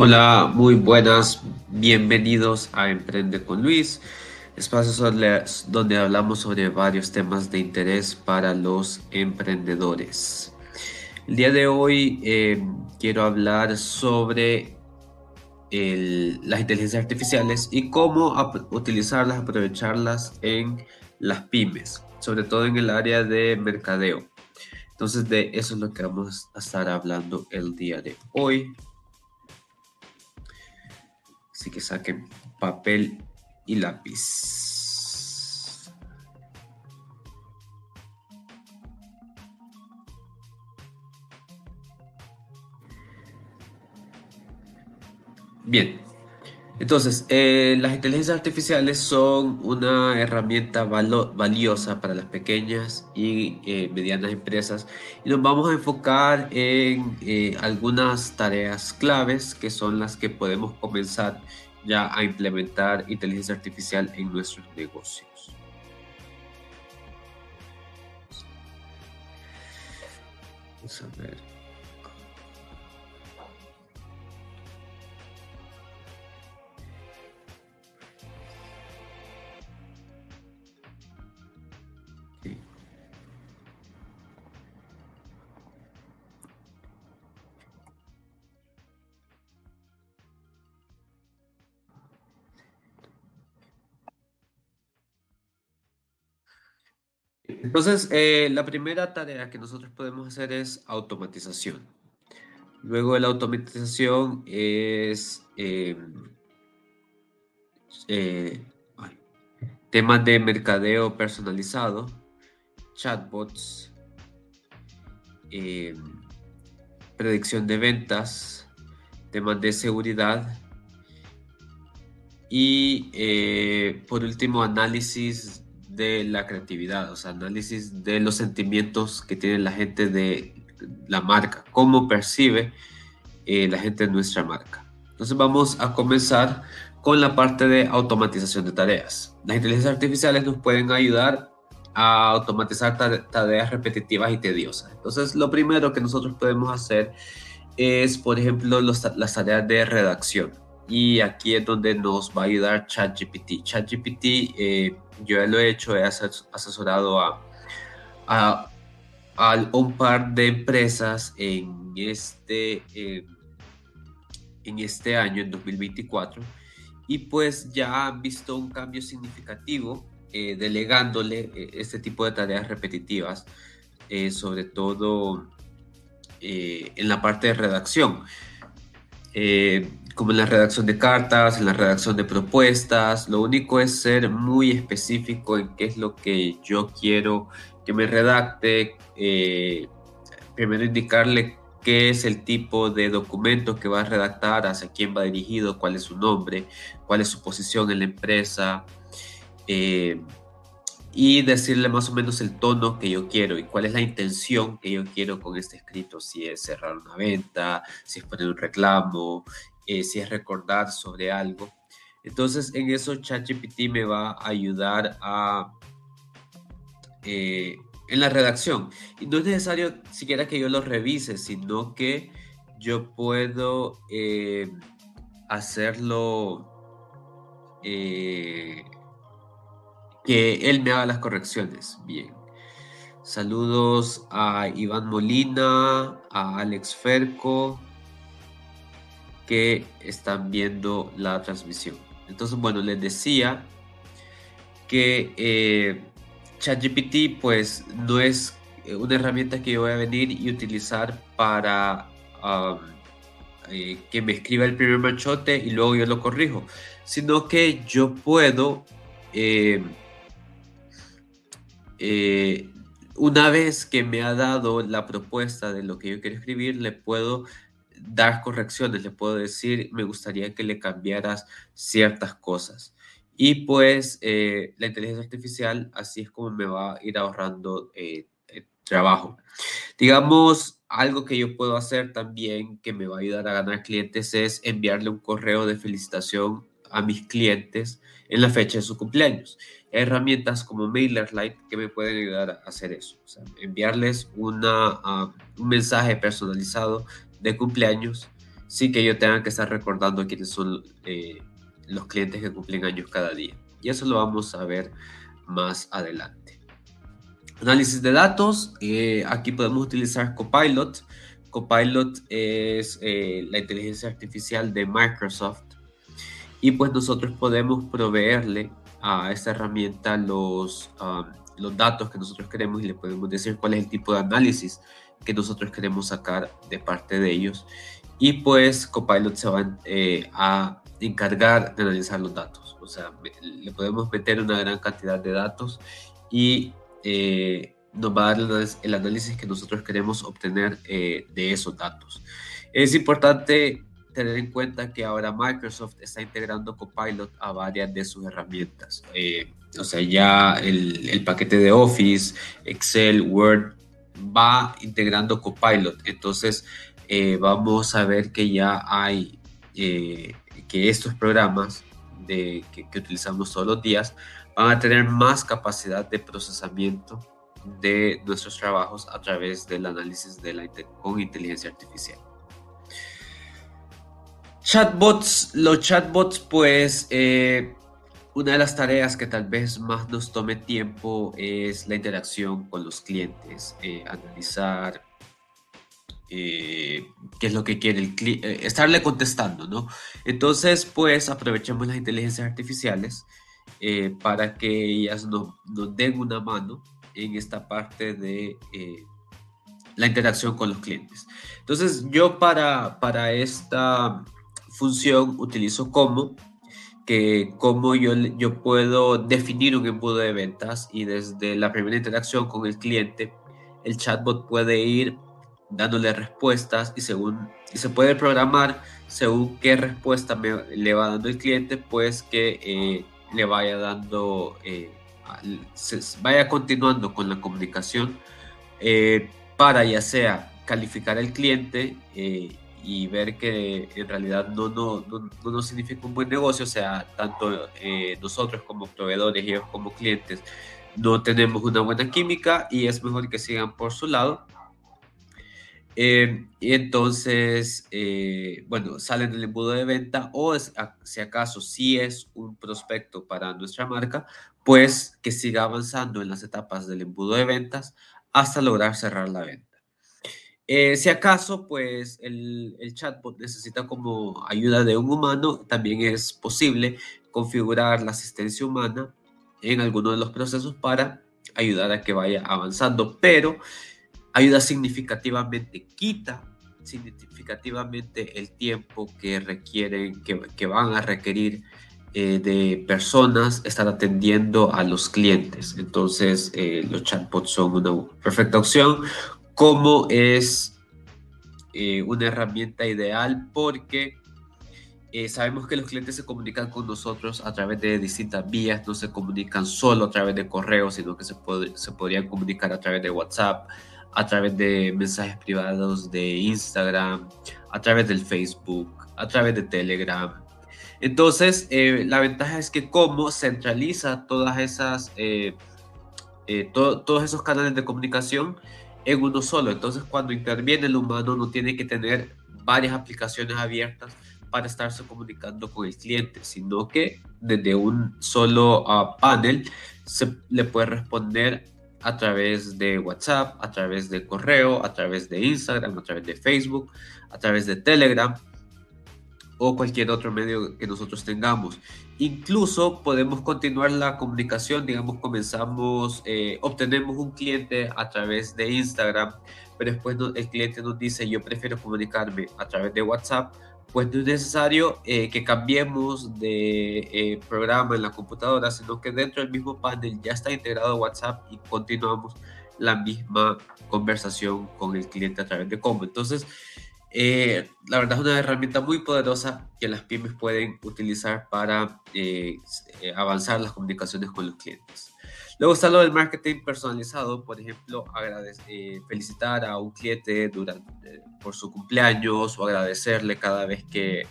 Hola, muy buenas, bienvenidos a Emprende con Luis, espacio donde hablamos sobre varios temas de interés para los emprendedores. El día de hoy eh, quiero hablar sobre las inteligencias artificiales y cómo utilizarlas, aprovecharlas en las pymes, sobre todo en el área de mercadeo. Entonces de eso es lo que vamos a estar hablando el día de hoy. Así que saquen papel y lápiz. Bien, entonces, eh, las inteligencias artificiales son una herramienta valiosa para las pequeñas y eh, medianas empresas y nos vamos a enfocar en eh, algunas tareas claves que son las que podemos comenzar ya a implementar inteligencia artificial en nuestros negocios. Vamos a ver. Entonces, eh, la primera tarea que nosotros podemos hacer es automatización. Luego de la automatización es eh, eh, temas de mercadeo personalizado, chatbots, predicción de ventas, temas de seguridad y por último análisis de la creatividad, o sea, análisis de los sentimientos que tiene la gente de la marca, cómo percibe eh, la gente nuestra marca. Entonces vamos a comenzar con la parte de automatización de tareas. Las inteligencias artificiales nos pueden ayudar a automatizar tareas repetitivas y tediosas. Entonces lo primero que nosotros podemos hacer es, por ejemplo, las tareas de redacción. Y aquí es donde nos va a ayudar ChatGPT. ChatGPT eh, yo lo he hecho, he asesorado a, a, un par de empresas en este, en este año, en 2024, y pues ya han visto un cambio significativo eh, delegándole eh, este tipo de tareas repetitivas, eh, sobre todo en la parte de redacción como en la redacción de cartas, en la redacción de propuestas. Lo único es ser muy específico en qué es lo que yo quiero que me redacte. Eh, primero indicarle qué es el tipo de documento que va a redactar, hacia quién va dirigido, cuál es su nombre, cuál es su posición en la empresa. Eh, y decirle más o menos el tono que yo quiero y cuál es la intención que yo quiero con este escrito, si es cerrar una venta, si es poner un reclamo, eh, si es recordar sobre algo. Entonces, en eso ChatGPT me va a ayudar a eh, en la redacción. Y no es necesario siquiera que yo lo revise, sino que yo puedo eh, hacerlo que él me haga las correcciones. Bien. Saludos a Iván Molina, a Alex Ferco, que están viendo la transmisión. Entonces, bueno, les decía que eh, ChatGPT pues no es eh, una herramienta que yo voy a venir y utilizar para um, eh, que me escriba el primer manchote y luego yo lo corrijo, sino que yo puedo, una vez que me ha dado la propuesta de lo que yo quiero escribir, le puedo dar correcciones, le puedo decir, me gustaría que le cambiaras ciertas cosas. Y pues eh, la inteligencia artificial así es como me va a ir ahorrando eh, eh, trabajo. Digamos, algo que yo puedo hacer también que me va a ayudar a ganar clientes es enviarle un correo de felicitación a mis clientes en la fecha de su cumpleaños. herramientas como MailerLite que me pueden ayudar a hacer eso. enviarles una, ah, un mensaje personalizado de cumpleaños sin que yo tenga que estar recordando quiénes son eh, los clientes que cumplen años cada día. Y eso lo vamos a ver más adelante. Análisis de datos. Eh, aquí podemos utilizar Copilot. Copilot es eh, la inteligencia artificial de Microsoft. Y pues nosotros podemos proveerle a esta herramienta los, um, los datos que nosotros queremos y le podemos decir cuál es el tipo de análisis que nosotros queremos sacar de parte de ellos. Y pues Copilot se va eh, a encargar de analizar los datos. O sea, le podemos meter una gran cantidad de datos y eh, nos va a dar el análisis que nosotros queremos obtener eh, de esos datos. Es importante tener en cuenta que ahora Microsoft está integrando Copilot a varias de sus herramientas. o sea, ya el, el, paquete de Office, Excel, Word va integrando Copilot. Entonces, eh, vamos a ver que ya hay, eh, que estos programas de, que, utilizamos todos los días van a tener más capacidad de procesamiento de nuestros trabajos a través del análisis de con inteligencia artificial. Chatbots, los chatbots pues eh, una de las tareas que tal vez más nos tome tiempo es la interacción con los clientes, eh, analizar eh, qué es lo que quiere el cliente, eh, estarle contestando, ¿no? Entonces, pues aprovechemos las inteligencias artificiales para que ellas nos, nos, den una mano en esta parte de la interacción con los clientes. Entonces, yo para, para esta función utilizo como que cómo yo, yo puedo definir un embudo de ventas y desde la primera interacción con el cliente, el chatbot puede ir dándole respuestas y según y se puede programar según qué respuesta me, le va dando el cliente, pues que eh, le vaya dando, eh, se vaya continuando con la comunicación eh, para ya sea calificar al cliente y ver que en realidad no, no, no, no, significa un buen negocio, o sea, tanto eh, nosotros como proveedores y ellos como clientes no tenemos una buena química y es mejor que sigan por su lado. Eh, y entonces, eh, bueno, salen del embudo de venta o si acaso si es un prospecto para nuestra marca, pues que siga avanzando en las etapas del embudo de ventas hasta lograr cerrar la venta. Eh, si acaso, pues el, chatbot necesita como ayuda de un humano, también es posible configurar la asistencia humana en alguno de los procesos para ayudar a que vaya avanzando, pero ayuda significativamente, quita significativamente el tiempo que requieren, que, que van a requerir eh, de personas estar atendiendo a los clientes. Entonces, eh, los chatbots son una perfecta opción cómo es eh, una herramienta ideal porque eh, sabemos que los clientes se comunican con nosotros a través de distintas vías, no se comunican solo a través de correo, sino que se, se podrían comunicar a través de WhatsApp, a través de mensajes privados de Instagram, a través del Facebook, a través de Telegram. Entonces, eh, la ventaja es que como centraliza todas esas, todos esos canales de comunicación, en uno solo. Entonces, cuando interviene el humano, no tiene que tener varias aplicaciones abiertas para estarse comunicando con el cliente, sino que desde un solo uh, panel se le puede responder a través de WhatsApp, a través de correo, a través de Instagram, a través de Facebook, a través de Telegram o cualquier otro medio que nosotros tengamos. Incluso podemos continuar la comunicación, digamos, comenzamos, eh, obtenemos un cliente a través de Instagram, pero después el cliente nos dice, yo prefiero comunicarme a través de WhatsApp, pues no es necesario eh, que cambiemos de eh, programa en la computadora, sino que dentro del mismo panel ya está integrado WhatsApp y continuamos la misma conversación con el cliente a través de cómo. Entonces, eh, la verdad es una herramienta muy poderosa que las pymes pueden utilizar para eh, eh, avanzar las comunicaciones con los clientes. Luego está lo del marketing personalizado, por ejemplo, felicitar a un cliente durante, por su cumpleaños o agradecerle cada vez que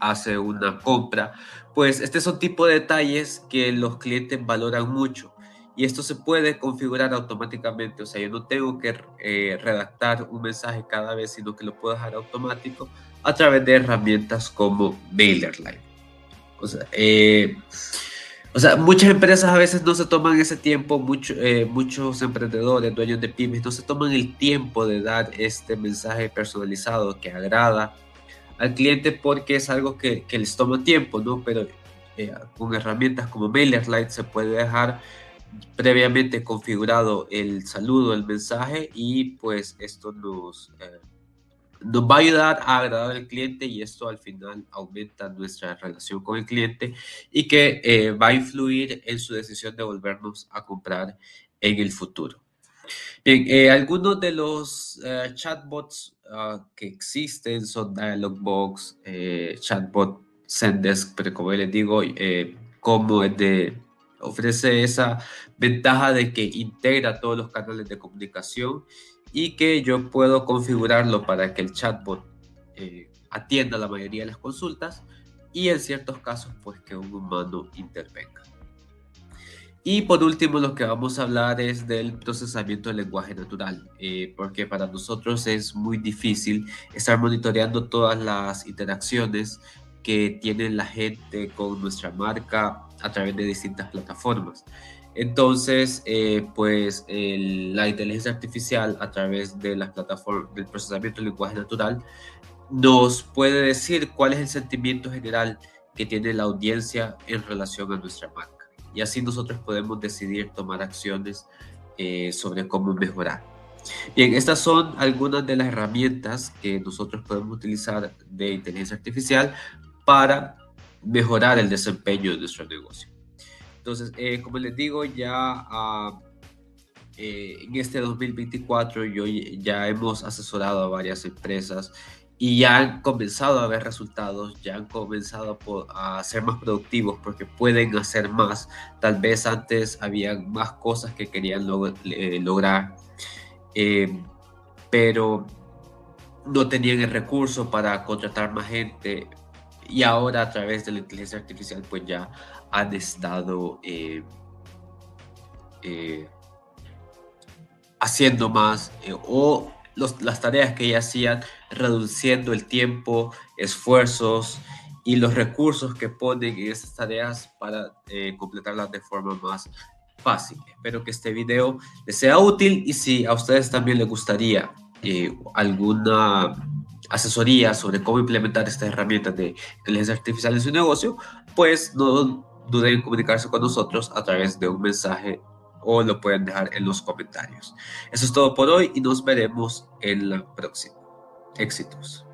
hace una compra. Pues este son tipo de detalles que los clientes valoran mucho y esto se puede configurar automáticamente, o sea, yo no tengo que eh, redactar un mensaje cada vez, sino que lo puedo dejar automático a través de herramientas como MailerLite. O sea, eh, o sea, muchas empresas a veces no se toman ese tiempo, eh, muchos emprendedores, dueños de pymes, no se toman el tiempo de dar este mensaje personalizado que agrada al cliente porque es algo que, que les toma tiempo, ¿no? Pero con herramientas como MailerLite se puede dejar previamente configurado el saludo, el mensaje y pues esto nos, eh, nos va a ayudar a agradar al cliente y esto al final aumenta nuestra relación con el cliente y que eh, va a influir en su decisión de volvernos a comprar en el futuro. Bien, eh, algunos de los chatbots ah, que existen son Dialogbox, Chatbot Zendesk, pero como les digo, como es de ofrece esa ventaja de que integra todos los canales de comunicación y que yo puedo configurarlo para que el chatbot eh, atienda la mayoría de las consultas y en ciertos casos pues que un humano intervenga. Y por último lo que vamos a hablar es del procesamiento del lenguaje natural, eh, porque para nosotros es muy difícil estar monitoreando todas las interacciones que tiene la gente con nuestra marca a través de distintas plataformas. Entonces, eh, pues la inteligencia artificial a través de las plataformas del procesamiento del lenguaje natural nos puede decir cuál es el sentimiento general que tiene la audiencia en relación a nuestra marca. Y así nosotros podemos decidir tomar acciones eh, sobre cómo mejorar. Bien, estas son algunas de las herramientas que nosotros podemos utilizar de inteligencia artificial para mejorar el desempeño de nuestro negocio. Entonces, eh, como les digo, ya ah, eh, en este 2024 yo, ya hemos asesorado a varias empresas y ya han comenzado a ver resultados, ya han comenzado a, ser más productivos porque pueden hacer más. Tal vez antes había más cosas que querían eh, lograr, pero no tenían el recurso para contratar más gente, y ahora a través de la inteligencia artificial pues ya han estado eh, eh, haciendo más eh, o las tareas que ya hacían reduciendo el tiempo, esfuerzos y los recursos que ponen en esas tareas para completarlas de forma más fácil. Espero que este video les sea útil y si a ustedes también les gustaría alguna asesoría sobre cómo implementar estas herramientas de inteligencia artificial en su negocio, pues no duden en comunicarse con nosotros a través de un mensaje o lo pueden dejar en los comentarios. Eso es todo por hoy y nos veremos en la próxima. Éxitos.